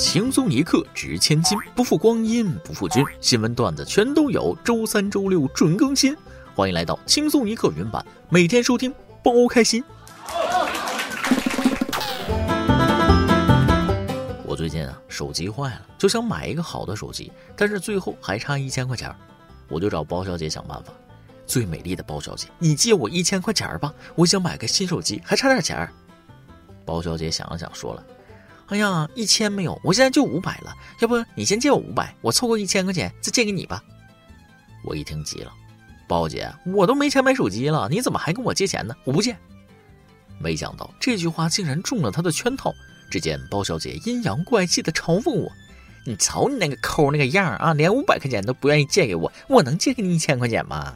轻松一刻值千金，不负光阴不负君。新闻段子全都有，周三、周六准更新。欢迎来到轻松一刻云版，每天收听，包开心。我最近啊，手机坏了，就想买一个好的手机，但是最后还差一千块钱，我就找包小姐想办法。最美丽的包小姐，你借我一千块钱吧，我想买个新手机，还差点钱。包小姐想了想，说了。哎呀，一千没有，我现在就五百了。要不你先借我五百，我凑够一千块钱再借给你吧。我一听急了，包姐，我都没钱买手机了，你怎么还跟我借钱呢？我不借。没想到这句话竟然中了他的圈套。只见包小姐阴阳怪气的嘲讽我：“你瞅你那个抠那个样啊，连五百块钱都不愿意借给我，我能借给你一千块钱吗？”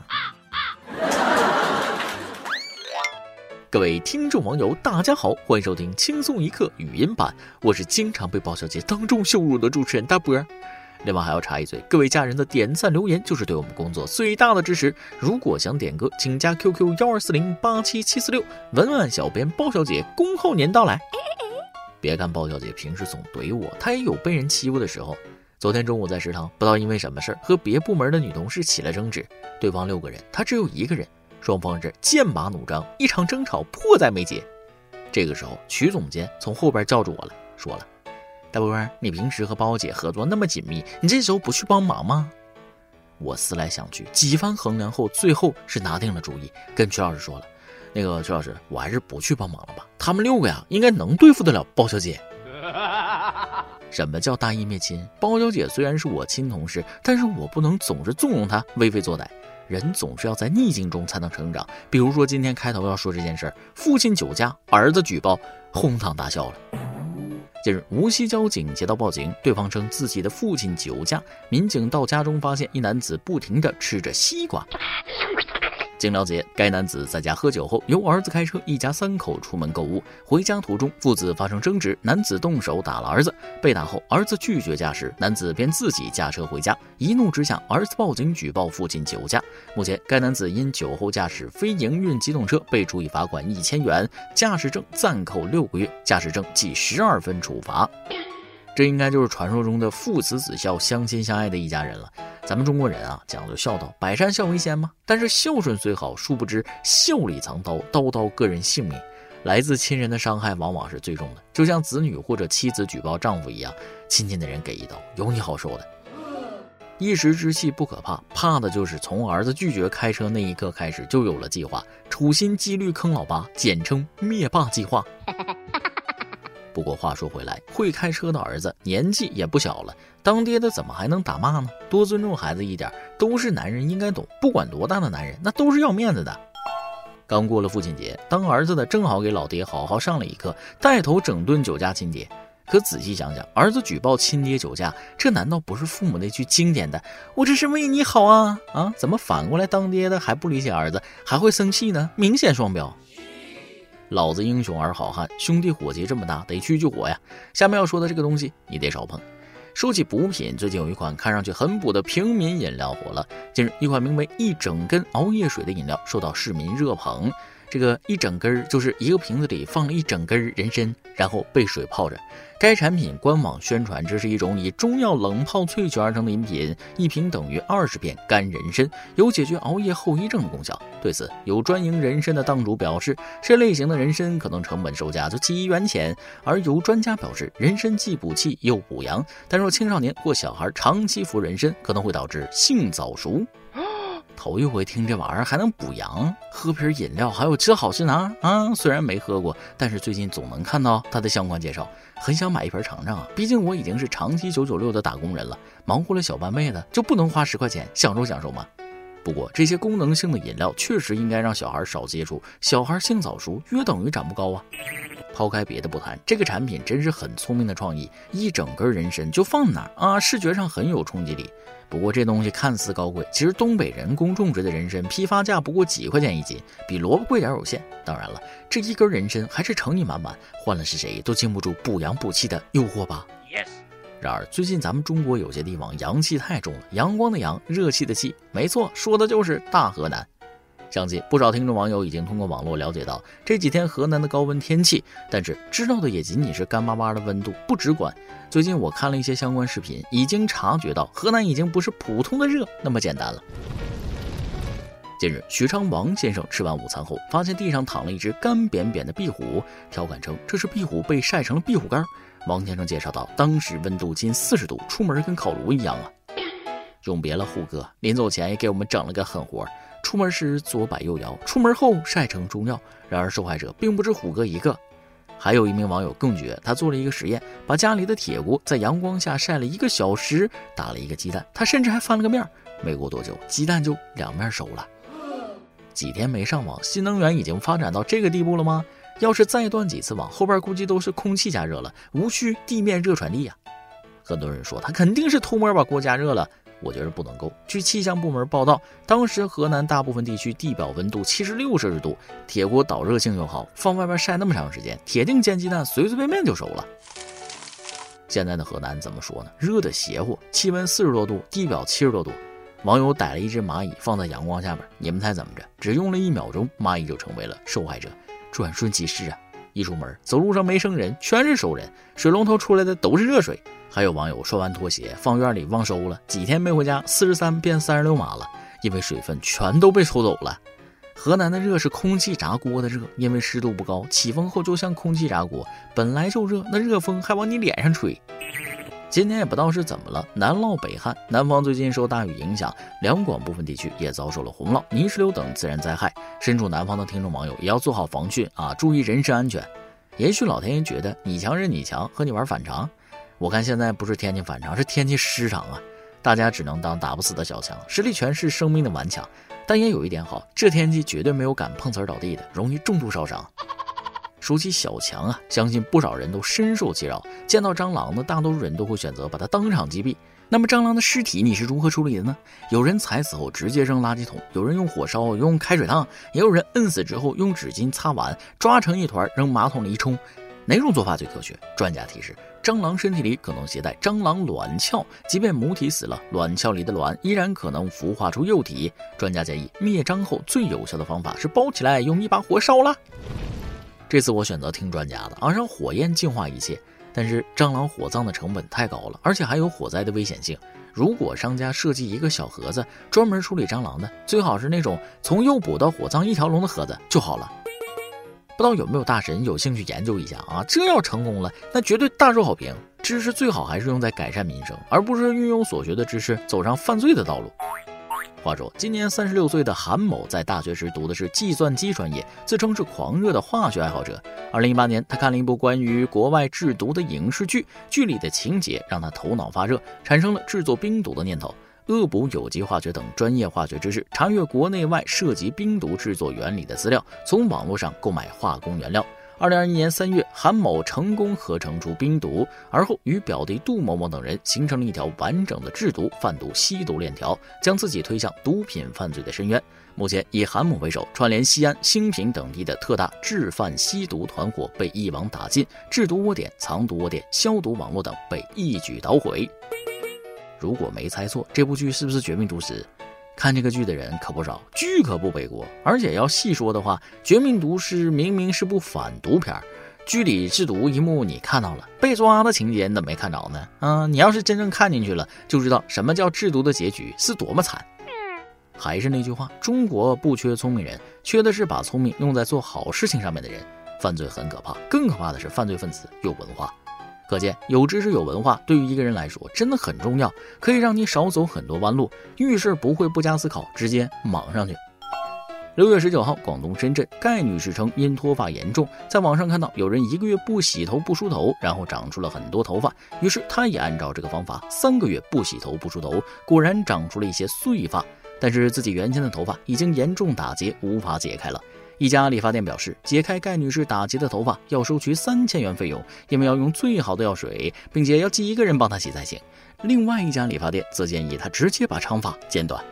各位听众网友，大家好，欢迎收听轻松一刻语音版，我是经常被包小姐当众羞辱的主持人大波儿。另外还要插一嘴，各位家人的点赞留言就是对我们工作最大的支持。如果想点歌，请加 QQ 幺二四零八七七四六，文案小编包小姐恭候您到来。别看包小姐平时总怼我，她也有被人欺负的时候。昨天中午在食堂，不知道因为什么事儿和别部门的女同事起了争执，对方六个人，她只有一个人。双方是剑拔弩张，一场争吵迫在眉睫。这个时候，曲总监从后边叫住我了，说了：“大波，你平时和包姐合作那么紧密，你这时候不去帮忙吗？”我思来想去，几番衡量后，最后是拿定了主意，跟曲老师说了：“那个曲老师，我还是不去帮忙了吧？他们六个呀，应该能对付得了包小姐。什么叫大义灭亲？包小姐虽然是我亲同事，但是我不能总是纵容她为非作歹。”人总是要在逆境中才能成长。比如说，今天开头要说这件事儿：父亲酒驾，儿子举报，哄堂大笑了。近日，无锡交警接到报警，对方称自己的父亲酒驾。民警到家中发现一男子不停地吃着西瓜。经了解，该男子在家喝酒后，由儿子开车，一家三口出门购物。回家途中，父子发生争执，男子动手打了儿子。被打后，儿子拒绝驾驶，男子便自己驾车回家。一怒之下，儿子报警举报父亲酒驾。目前，该男子因酒后驾驶非营运机动车被处以罚款一千元，驾驶证暂扣六个月，驾驶证记十二分处罚。这应该就是传说中的父慈子孝、相亲相爱的一家人了。咱们中国人啊，讲究孝道，百善孝为先嘛。但是孝顺虽好，殊不知孝里藏刀，刀刀割人性命。来自亲人的伤害往往是最重的，就像子女或者妻子举报丈夫一样，亲近的人给一刀，有你好受的。一时之气不可怕，怕的就是从儿子拒绝开车那一刻开始，就有了计划，处心积虑坑老爸，简称灭霸计划。不过话说回来，会开车的儿子年纪也不小了，当爹的怎么还能打骂呢？多尊重孩子一点，都是男人应该懂。不管多大的男人，那都是要面子的。刚过了父亲节，当儿子的正好给老爹好好上了一课，带头整顿酒驾亲爹。可仔细想想，儿子举报亲爹酒驾，这难道不是父母那句经典的“我这是为你好啊”啊？怎么反过来当爹的还不理解儿子，还会生气呢？明显双标。老子英雄儿好汉，兄弟伙计这么大，得去救火呀！下面要说的这个东西，你得少碰。说起补品，最近有一款看上去很补的平民饮料火了。近日，一款名为“一整根熬夜水”的饮料受到市民热捧。这个一整根儿就是一个瓶子里放了一整根人参，然后被水泡着。该产品官网宣传，这是一种以中药冷泡萃取而成的饮品，一瓶等于二十片干人参，有解决熬夜后遗症的功效。对此，有专营人参的档主表示，这类型的人参可能成本售价就几元钱。而有专家表示，人参既补气又补阳，但若青少年或小孩长期服人参，可能会导致性早熟。头一回听这玩意儿还能补阳，喝瓶饮料还有这好事呢啊！虽然没喝过，但是最近总能看到它的相关介绍，很想买一瓶尝尝啊！毕竟我已经是长期九九六的打工人了，忙活了小半辈子，就不能花十块钱享受享受吗？不过这些功能性的饮料确实应该让小孩少接触，小孩性早熟约等于长不高啊！抛开别的不谈，这个产品真是很聪明的创意，一整根人参就放哪儿啊？视觉上很有冲击力。不过这东西看似高贵，其实东北人工种植的人参批发价不过几块钱一斤，比萝卜贵点有限。当然了，这一根人参还是诚意满满，换了是谁都经不住补阳补气的诱惑吧。然而最近咱们中国有些地方阳气太重了，阳光的阳，热气的气，没错，说的就是大河南。相信不少听众网友已经通过网络了解到这几天河南的高温天气，但是知道的也仅仅是干巴巴的温度，不直观。最近我看了一些相关视频，已经察觉到河南已经不是普通的热那么简单了。近日，许昌王先生吃完午餐后，发现地上躺了一只干扁扁的壁虎，调侃称这是壁虎被晒成了壁虎干。王先生介绍道，当时温度近四十度，出门跟烤炉一样啊。永别了虎哥，临走前也给我们整了个狠活。出门时左摆右摇，出门后晒成中药。然而受害者并不止虎哥一个，还有一名网友更绝，他做了一个实验，把家里的铁锅在阳光下晒了一个小时，打了一个鸡蛋，他甚至还翻了个面，没过多久，鸡蛋就两面熟了。几天没上网，新能源已经发展到这个地步了吗？要是再断几次网，后边估计都是空气加热了，无需地面热传递呀。很多人说他肯定是偷摸把锅加热了。我觉得不能够。据气象部门报道，当时河南大部分地区地表温度七十六摄氏度，铁锅导热性又好，放外边晒那么长时间，铁定煎鸡蛋随随便便就熟了。现在的河南怎么说呢？热的邪乎，气温四十多度，地表七十多度。网友逮了一只蚂蚁放在阳光下边，你们猜怎么着？只用了一秒钟，蚂蚁就成为了受害者。转瞬即逝啊！一出门，走路上没生人，全是熟人，水龙头出来的都是热水。还有网友刷完拖鞋放院里忘收了，几天没回家，四十三变三十六码了，因为水分全都被抽走了。河南的热是空气炸锅的热，因为湿度不高，起风后就像空气炸锅，本来就热，那热风还往你脸上吹。今天也不知道是怎么了，南涝北旱，南方最近受大雨影响，两广部分地区也遭受了洪涝、泥石流等自然灾害。身处南方的听众网友也要做好防汛啊，注意人身安全。也许老天爷觉得你强人你强，和你玩反常。我看现在不是天气反常，是天气失常啊！大家只能当打不死的小强，实力全是生命的顽强。但也有一点好，这天气绝对没有敢碰瓷儿倒地的，容易重度烧伤。说起小强啊，相信不少人都深受其扰。见到蟑螂呢，大多数人都会选择把它当场击毙。那么蟑螂的尸体你是如何处理的呢？有人踩死后直接扔垃圾桶，有人用火烧，用开水烫，也有人摁死之后用纸巾擦完，抓成一团扔马桶里一冲。哪种做法最科学？专家提示：蟑螂身体里可能携带蟑螂卵鞘，即便母体死了，卵鞘里的卵依然可能孵化出幼体。专家建议，灭蟑后最有效的方法是包起来，用一把火烧了。这次我选择听专家的啊，让火焰净化一切。但是蟑螂火葬的成本太高了，而且还有火灾的危险性。如果商家设计一个小盒子，专门处理蟑螂的，最好是那种从诱捕到火葬一条龙的盒子就好了。不知道有没有大神有兴趣研究一下啊？这要成功了，那绝对大受好评。知识最好还是用在改善民生，而不是运用所学的知识走上犯罪的道路。话说，今年三十六岁的韩某在大学时读的是计算机专业，自称是狂热的化学爱好者。二零一八年，他看了一部关于国外制毒的影视剧，剧里的情节让他头脑发热，产生了制作冰毒的念头。恶补有机化学等专业化学知识，查阅国内外涉及冰毒制作原理的资料，从网络上购买化工原料。二零二一年三月，韩某成功合成出冰毒，而后与表弟杜某某等人形成了一条完整的制毒、贩毒、吸毒链条，将自己推向毒品犯罪的深渊。目前，以韩某为首，串联西安、兴平等地的特大制贩吸毒团伙被一网打尽，制毒窝点、藏毒窝点、消毒网络等被一举捣毁。如果没猜错，这部剧是不是《绝命毒师》？看这个剧的人可不少，剧可不背锅。而且要细说的话，《绝命毒师》明明是部反毒片，剧里制毒一幕你看到了，被抓的情节你怎么没看着呢？嗯，你要是真正看进去了，就知道什么叫制毒的结局是多么惨。还是那句话，中国不缺聪明人，缺的是把聪明用在做好事情上面的人。犯罪很可怕，更可怕的是犯罪分子有文化。可见，有知识、有文化，对于一个人来说真的很重要，可以让你少走很多弯路，遇事不会不加思考，直接莽上去。六月十九号，广东深圳，盖女士称因脱发严重，在网上看到有人一个月不洗头不梳头，然后长出了很多头发，于是她也按照这个方法，三个月不洗头不梳头，果然长出了一些碎发，但是自己原先的头发已经严重打结，无法解开了。一家理发店表示，解开盖女士打结的头发要收取三千元费用，因为要用最好的药水，并且要寄一个人帮她洗才行。另外一家理发店则建议她直接把长发剪短。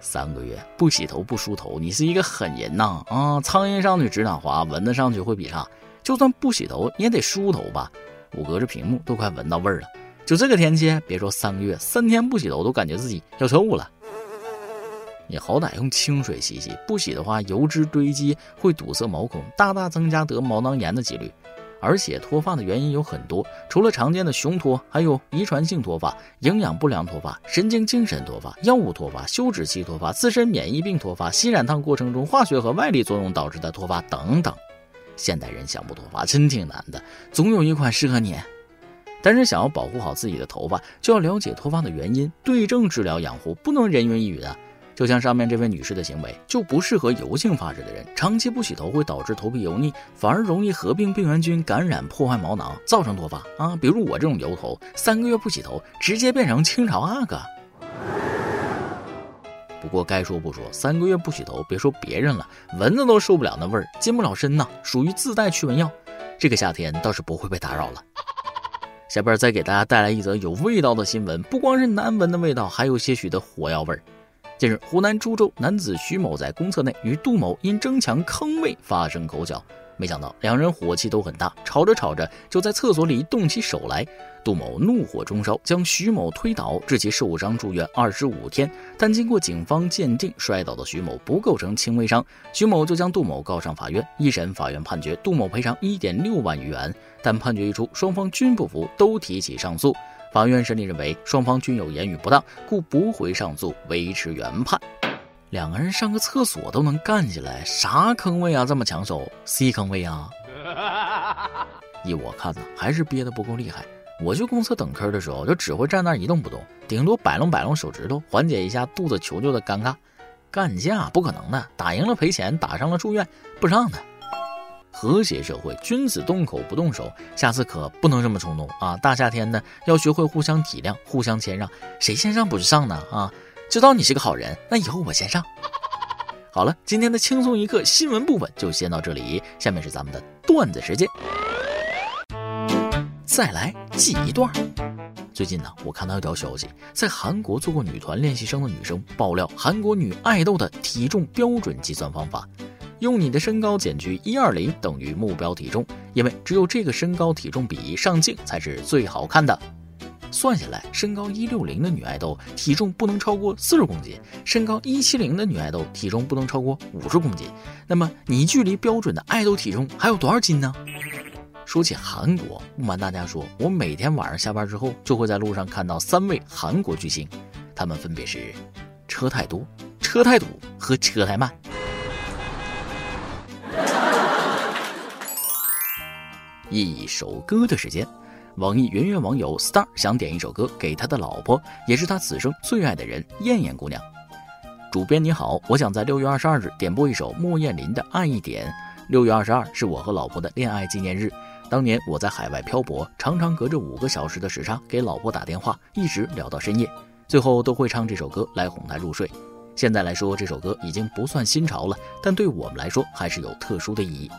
三个月不洗头不梳头，你是一个狠人呐！啊，苍蝇上去指哪滑，蚊子上去会比啥？就算不洗头，你也得梳头吧？我隔着屏幕都快闻到味儿了。就这个天气，别说三个月，三天不洗头都感觉自己要臭了。你好歹用清水洗洗，不洗的话，油脂堆积会堵塞毛孔，大大增加得毛囊炎的几率。而且脱发的原因有很多，除了常见的雄脱，还有遗传性脱发、营养不良脱发、神经精神脱发、药物脱发、休止期脱发、自身免疫病脱发、吸染烫过程中化学和外力作用导致的脱发等等。现代人想不脱发真挺难的，总有一款适合你。但是想要保护好自己的头发，就要了解脱发的原因，对症治疗养护，不能人云亦云啊。就像上面这位女士的行为，就不适合油性发质的人。长期不洗头会导致头皮油腻，反而容易合并病原菌感染，破坏毛囊，造成脱发啊！比如我这种油头，三个月不洗头，直接变成清朝阿哥。不过该说不说，三个月不洗头，别说别人了，蚊子都受不了那味儿，近不了身呐，属于自带驱蚊药。这个夏天倒是不会被打扰了。下边再给大家带来一则有味道的新闻，不光是难闻的味道，还有些许的火药味儿。近日，湖南株洲男子徐某在公厕内与杜某因争抢坑位发生口角，没想到两人火气都很大，吵着吵着就在厕所里动起手来。杜某怒火中烧，将徐某推倒，致其受伤住院二十五天。但经过警方鉴定，摔倒的徐某不构成轻微伤，徐某就将杜某告上法院。一审法院判决杜某赔偿一点六万余元，但判决一出，双方均不服，都提起上诉。法院审理认为，双方均有言语不当，故驳回上诉，维持原判。两个人上个厕所都能干起来，啥坑位啊？这么抢手？C 坑位啊？依我看呢，还是憋得不够厉害。我去公厕等坑的时候，就只会站那一动不动，顶多摆弄摆弄手指头，缓解一下肚子求救的尴尬。干架不可能的，打赢了赔钱，打伤了住院，不让的。和谐社会，君子动口不动手。下次可不能这么冲动啊！大夏天的，要学会互相体谅，互相谦让。谁先上不是上呢？啊，知道你是个好人，那以后我先上。好了，今天的轻松一刻新闻部分就先到这里，下面是咱们的段子时间。再来记一段。最近呢，我看到一条消息，在韩国做过女团练习生的女生爆料韩国女爱豆的体重标准计算方法。用你的身高减去一二零等于目标体重，因为只有这个身高体重比上镜才是最好看的。算下来，身高一六零的女爱豆体重不能超过四十公斤，身高一七零的女爱豆体重不能超过五十公斤。那么你距离标准的爱豆体重还有多少斤呢？说起韩国，不瞒大家说，我每天晚上下班之后就会在路上看到三位韩国巨星，他们分别是车太多、车太堵和车太慢。一首歌的时间，网易圆圆网友 star 想点一首歌给他的老婆，也是他此生最爱的人燕燕姑娘。主编你好，我想在六月二十二日点播一首莫艳琳的《爱一点》。六月二十二是我和老婆的恋爱纪念日，当年我在海外漂泊，常常隔着五个小时的时差给老婆打电话，一直聊到深夜，最后都会唱这首歌来哄她入睡。现在来说，这首歌已经不算新潮了，但对我们来说还是有特殊的意义。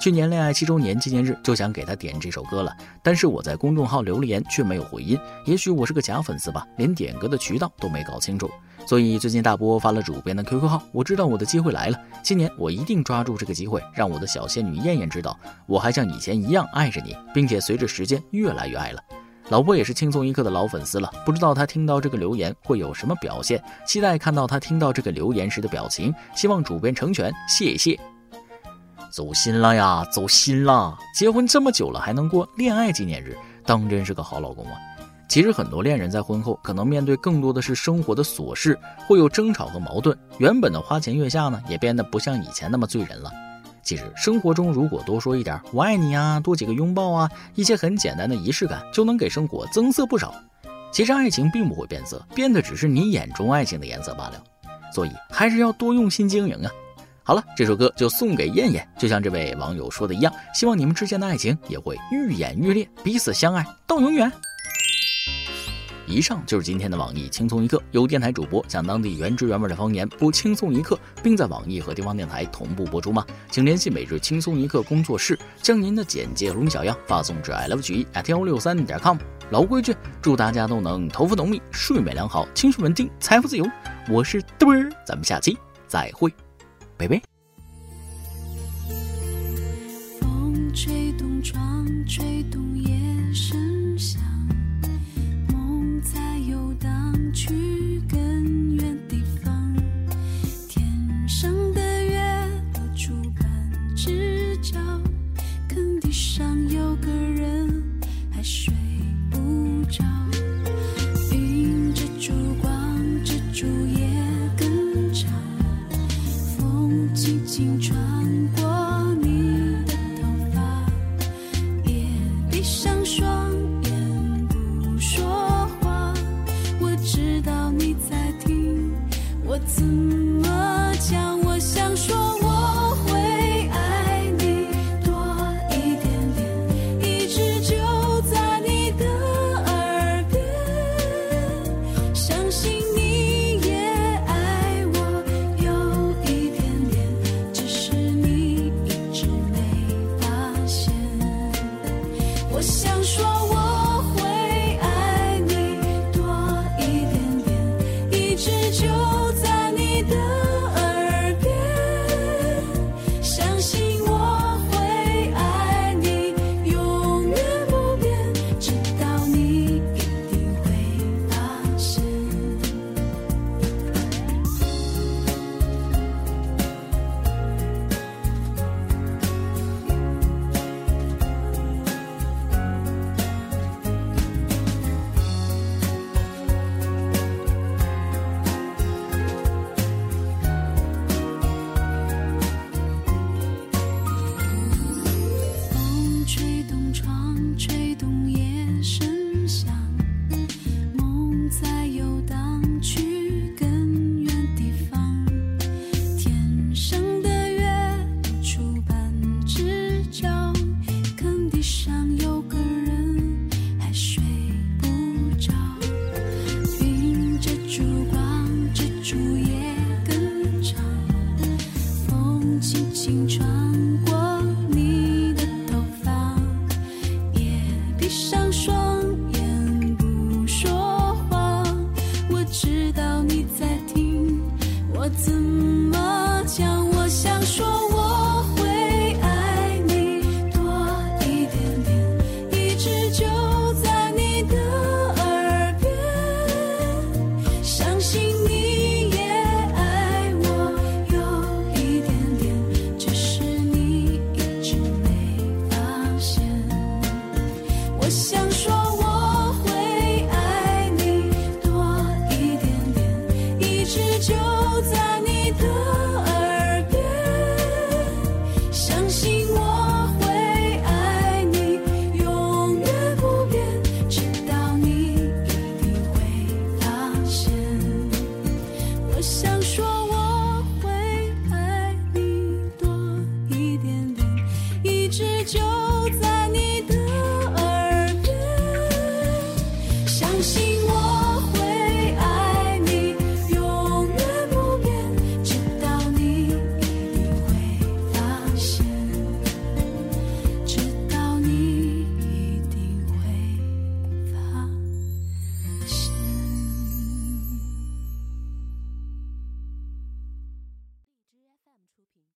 去年恋爱七周年纪念日就想给他点这首歌了，但是我在公众号留了言却没有回音，也许我是个假粉丝吧，连点歌的渠道都没搞清楚。所以最近大波发了主编的 QQ 号，我知道我的机会来了，今年我一定抓住这个机会，让我的小仙女燕燕知道，我还像以前一样爱着你，并且随着时间越来越爱了。老婆也是轻松一刻的老粉丝了，不知道她听到这个留言会有什么表现，期待看到她听到这个留言时的表情，希望主编成全，谢谢。走心了呀，走心了！结婚这么久了还能过恋爱纪念日，当真是个好老公啊！其实很多恋人在婚后可能面对更多的是生活的琐事，会有争吵和矛盾。原本的花前月下呢，也变得不像以前那么醉人了。其实生活中如果多说一点“我爱你”啊，多几个拥抱啊，一些很简单的仪式感，就能给生活增色不少。其实爱情并不会变色，变的只是你眼中爱情的颜色罢了。所以还是要多用心经营啊！好了，这首歌就送给燕燕，就像这位网友说的一样，希望你们之间的爱情也会愈演愈烈，彼此相爱到永远。以上就是今天的网易轻松一刻，由电台主播讲当地原汁原味的方言播轻松一刻，并在网易和地方电台同步播出吗？请联系每日轻松一刻工作室，将您的简介和小样发送至 i love 曲艺 at 幺六三点 com。老规矩，祝大家都能头发浓密，睡眠良好，情绪稳定，财富自由。我是嘚儿，咱们下期再会。baby 风吹动窗，吹动夜声响，梦在游荡去更远地方，天上的月露出半只角，地上有个人还睡不着。